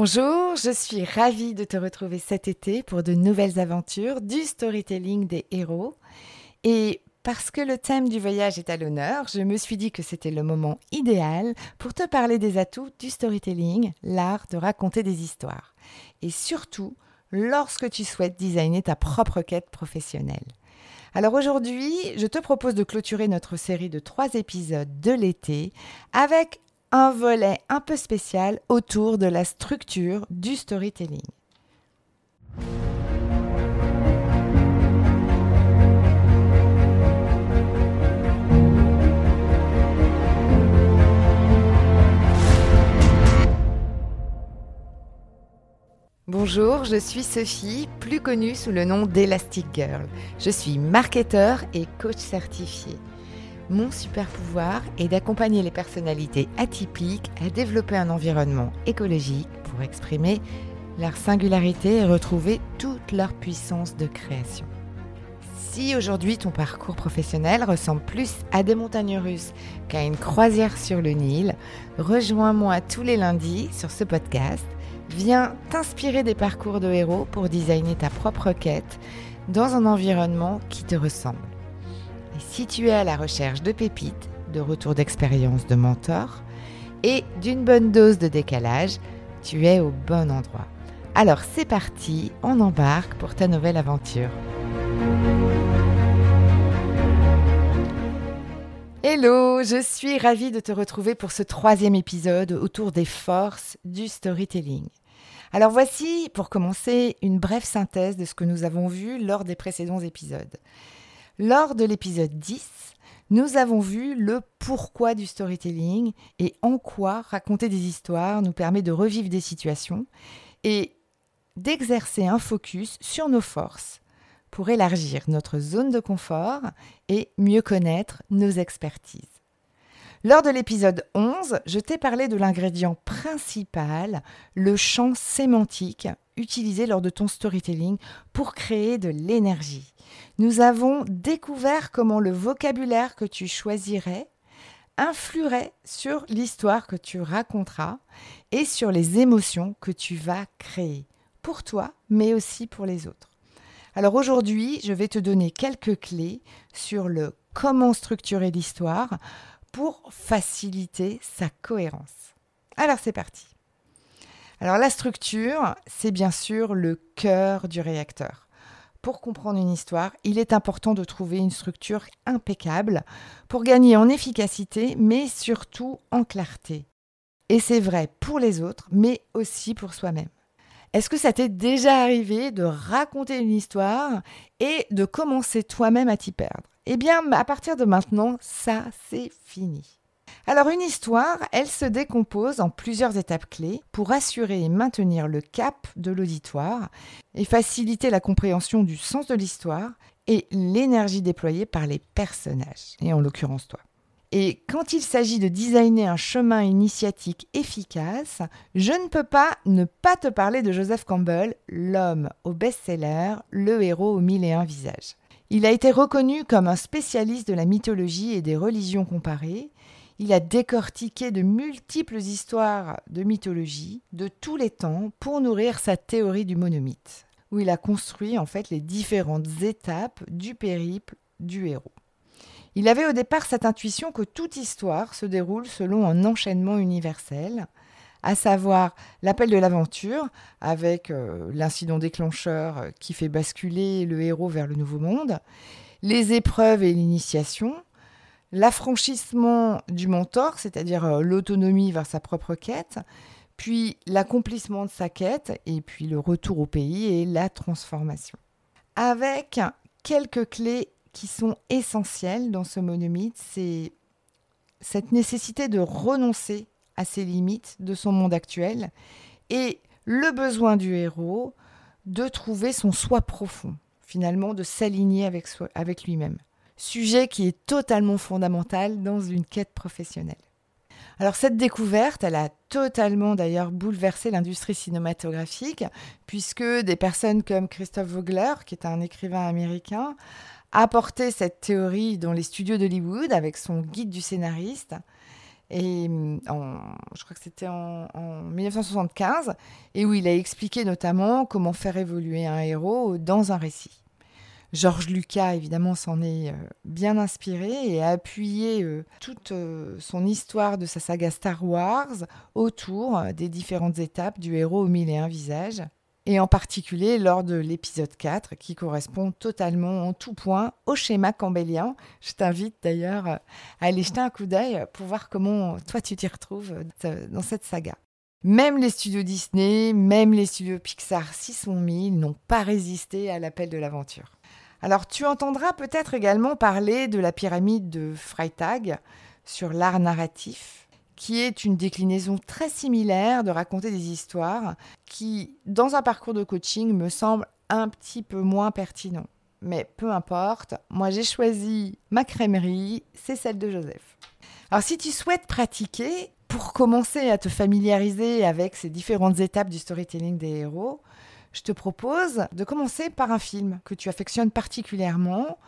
Bonjour, je suis ravie de te retrouver cet été pour de nouvelles aventures du storytelling des héros. Et parce que le thème du voyage est à l'honneur, je me suis dit que c'était le moment idéal pour te parler des atouts du storytelling, l'art de raconter des histoires. Et surtout, lorsque tu souhaites designer ta propre quête professionnelle. Alors aujourd'hui, je te propose de clôturer notre série de trois épisodes de l'été avec un volet un peu spécial autour de la structure du storytelling. Bonjour, je suis Sophie, plus connue sous le nom d'Elastic Girl. Je suis marketeur et coach certifié. Mon super pouvoir est d'accompagner les personnalités atypiques à développer un environnement écologique pour exprimer leur singularité et retrouver toute leur puissance de création. Si aujourd'hui ton parcours professionnel ressemble plus à des montagnes russes qu'à une croisière sur le Nil, rejoins-moi tous les lundis sur ce podcast. Viens t'inspirer des parcours de héros pour designer ta propre quête dans un environnement qui te ressemble. Et si tu es à la recherche de pépites, de retours d'expérience de mentor et d'une bonne dose de décalage, tu es au bon endroit. Alors c'est parti, on embarque pour ta nouvelle aventure. Hello, je suis ravie de te retrouver pour ce troisième épisode autour des forces du storytelling. Alors voici, pour commencer, une brève synthèse de ce que nous avons vu lors des précédents épisodes. Lors de l'épisode 10, nous avons vu le pourquoi du storytelling et en quoi raconter des histoires nous permet de revivre des situations et d'exercer un focus sur nos forces pour élargir notre zone de confort et mieux connaître nos expertises. Lors de l'épisode 11, je t'ai parlé de l'ingrédient principal, le champ sémantique utilisé lors de ton storytelling pour créer de l'énergie. Nous avons découvert comment le vocabulaire que tu choisirais influerait sur l'histoire que tu raconteras et sur les émotions que tu vas créer, pour toi, mais aussi pour les autres. Alors aujourd'hui, je vais te donner quelques clés sur le comment structurer l'histoire pour faciliter sa cohérence. Alors c'est parti. Alors la structure, c'est bien sûr le cœur du réacteur. Pour comprendre une histoire, il est important de trouver une structure impeccable pour gagner en efficacité, mais surtout en clarté. Et c'est vrai pour les autres, mais aussi pour soi-même. Est-ce que ça t'est déjà arrivé de raconter une histoire et de commencer toi-même à t'y perdre? Eh bien, à partir de maintenant, ça, c'est fini. Alors une histoire, elle se décompose en plusieurs étapes clés pour assurer et maintenir le cap de l'auditoire et faciliter la compréhension du sens de l'histoire et l'énergie déployée par les personnages, et en l'occurrence toi. Et quand il s'agit de designer un chemin initiatique efficace, je ne peux pas ne pas te parler de Joseph Campbell, l'homme au best-seller, le héros aux mille et un visages. Il a été reconnu comme un spécialiste de la mythologie et des religions comparées. Il a décortiqué de multiples histoires de mythologie de tous les temps pour nourrir sa théorie du monomythe, où il a construit en fait les différentes étapes du périple du héros. Il avait au départ cette intuition que toute histoire se déroule selon un enchaînement universel, à savoir l'appel de l'aventure, avec euh, l'incident déclencheur qui fait basculer le héros vers le nouveau monde, les épreuves et l'initiation, l'affranchissement du mentor, c'est-à-dire euh, l'autonomie vers sa propre quête, puis l'accomplissement de sa quête, et puis le retour au pays et la transformation. Avec quelques clés qui sont essentielles dans ce monomythe, c'est cette nécessité de renoncer à ses limites de son monde actuel et le besoin du héros de trouver son soi profond, finalement de s'aligner avec, avec lui-même. Sujet qui est totalement fondamental dans une quête professionnelle. Alors cette découverte, elle a totalement d'ailleurs bouleversé l'industrie cinématographique, puisque des personnes comme Christophe Vogler, qui est un écrivain américain, a porté cette théorie dans les studios d'Hollywood avec son guide du scénariste, et mm, je crois que c'était en, 1975, et où il a expliqué notamment comment faire évoluer un héros dans un récit. Georges Lucas, évidemment, s'en est euh, bien inspiré et a appuyé euh, toute euh, son histoire de sa saga Star Wars autour des différentes étapes du héros aux mille et un visages et en particulier lors de l'épisode 4 qui correspond totalement en tout point au schéma campbellien. Je t'invite d'ailleurs à aller jeter un coup d'œil pour voir comment toi tu t'y retrouves dans cette saga. Même les studios Disney, même les studios Pixar 600 000 n'ont pas résisté à l'appel de l'aventure. Alors tu entendras peut-être également parler de la pyramide de Freytag sur l'art narratif qui est une déclinaison très similaire de raconter des histoires qui, dans un parcours de coaching, me semble un petit peu moins pertinent. Mais peu importe, moi j'ai choisi ma crèmerie, c'est celle de Joseph. Alors si tu souhaites pratiquer, pour commencer à te familiariser avec ces différentes étapes du storytelling des héros, je te propose de commencer par un film que tu affectionnes particulièrement,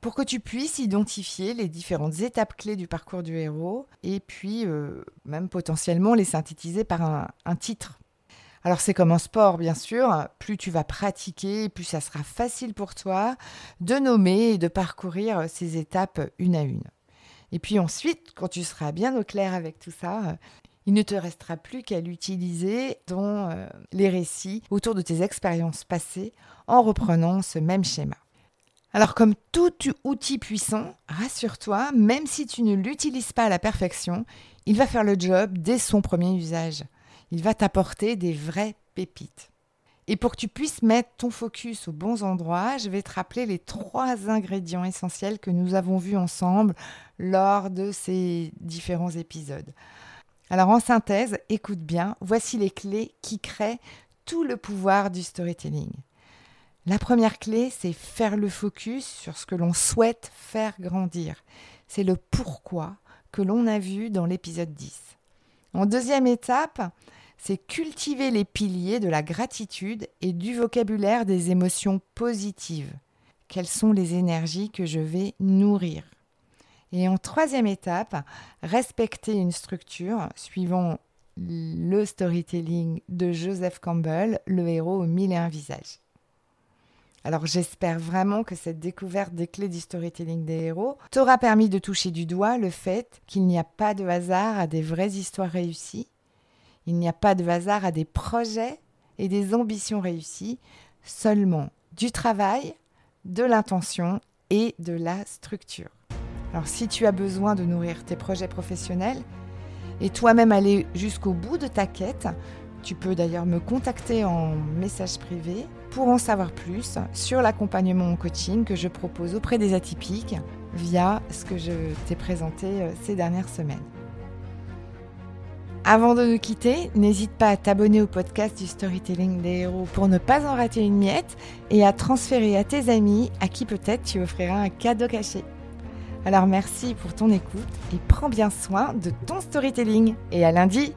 pour que tu puisses identifier les différentes étapes clés du parcours du héros et puis euh, même potentiellement les synthétiser par un, titre. Alors c'est comme un sport bien sûr, plus tu vas pratiquer, plus ça sera facile pour toi de nommer et de parcourir ces étapes une à une. Et puis ensuite, quand tu seras bien au clair avec tout ça, il ne te restera plus qu'à l'utiliser dans euh, les récits autour de tes expériences passées en reprenant ce même schéma. Alors comme tout outil puissant, rassure-toi, même si tu ne l'utilises pas à la perfection, il va faire le job dès son premier usage. Il va t'apporter des vraies pépites. Et pour que tu puisses mettre ton focus aux bons endroits, je vais te rappeler les trois ingrédients essentiels que nous avons vus ensemble lors de ces différents épisodes. Alors en synthèse, écoute bien, voici les clés qui créent tout le pouvoir du storytelling. La première clé, c'est faire le focus sur ce que l'on souhaite faire grandir. C'est le pourquoi que l'on a vu dans l'épisode 10. En deuxième étape, c'est cultiver les piliers de la gratitude et du vocabulaire des émotions positives. Quelles sont les énergies que je vais nourrir? Et en troisième étape, respecter une structure suivant le storytelling de Joseph Campbell, le héros aux mille et un visages. Alors j'espère vraiment que cette découverte des clés du storytelling des héros t'aura permis de toucher du doigt le fait qu'il n'y a pas de hasard à des vraies histoires réussies, il n'y a pas de hasard à des projets et des ambitions réussies, seulement du travail, de l'intention et de la structure. Alors si tu as besoin de nourrir tes projets professionnels et toi-même aller jusqu'au bout de ta quête, tu peux d'ailleurs me contacter en message privé pour en savoir plus sur l'accompagnement en coaching que je propose auprès des atypiques via ce que je t'ai présenté euh, ces dernières semaines. Avant de nous quitter, n'hésite pas à t'abonner au podcast du Storytelling des héros pour ne pas en rater une miette et à transférer à tes amis à qui peut-être tu offriras un cadeau caché. Alors merci pour ton écoute et prends bien soin de ton storytelling. Et à lundi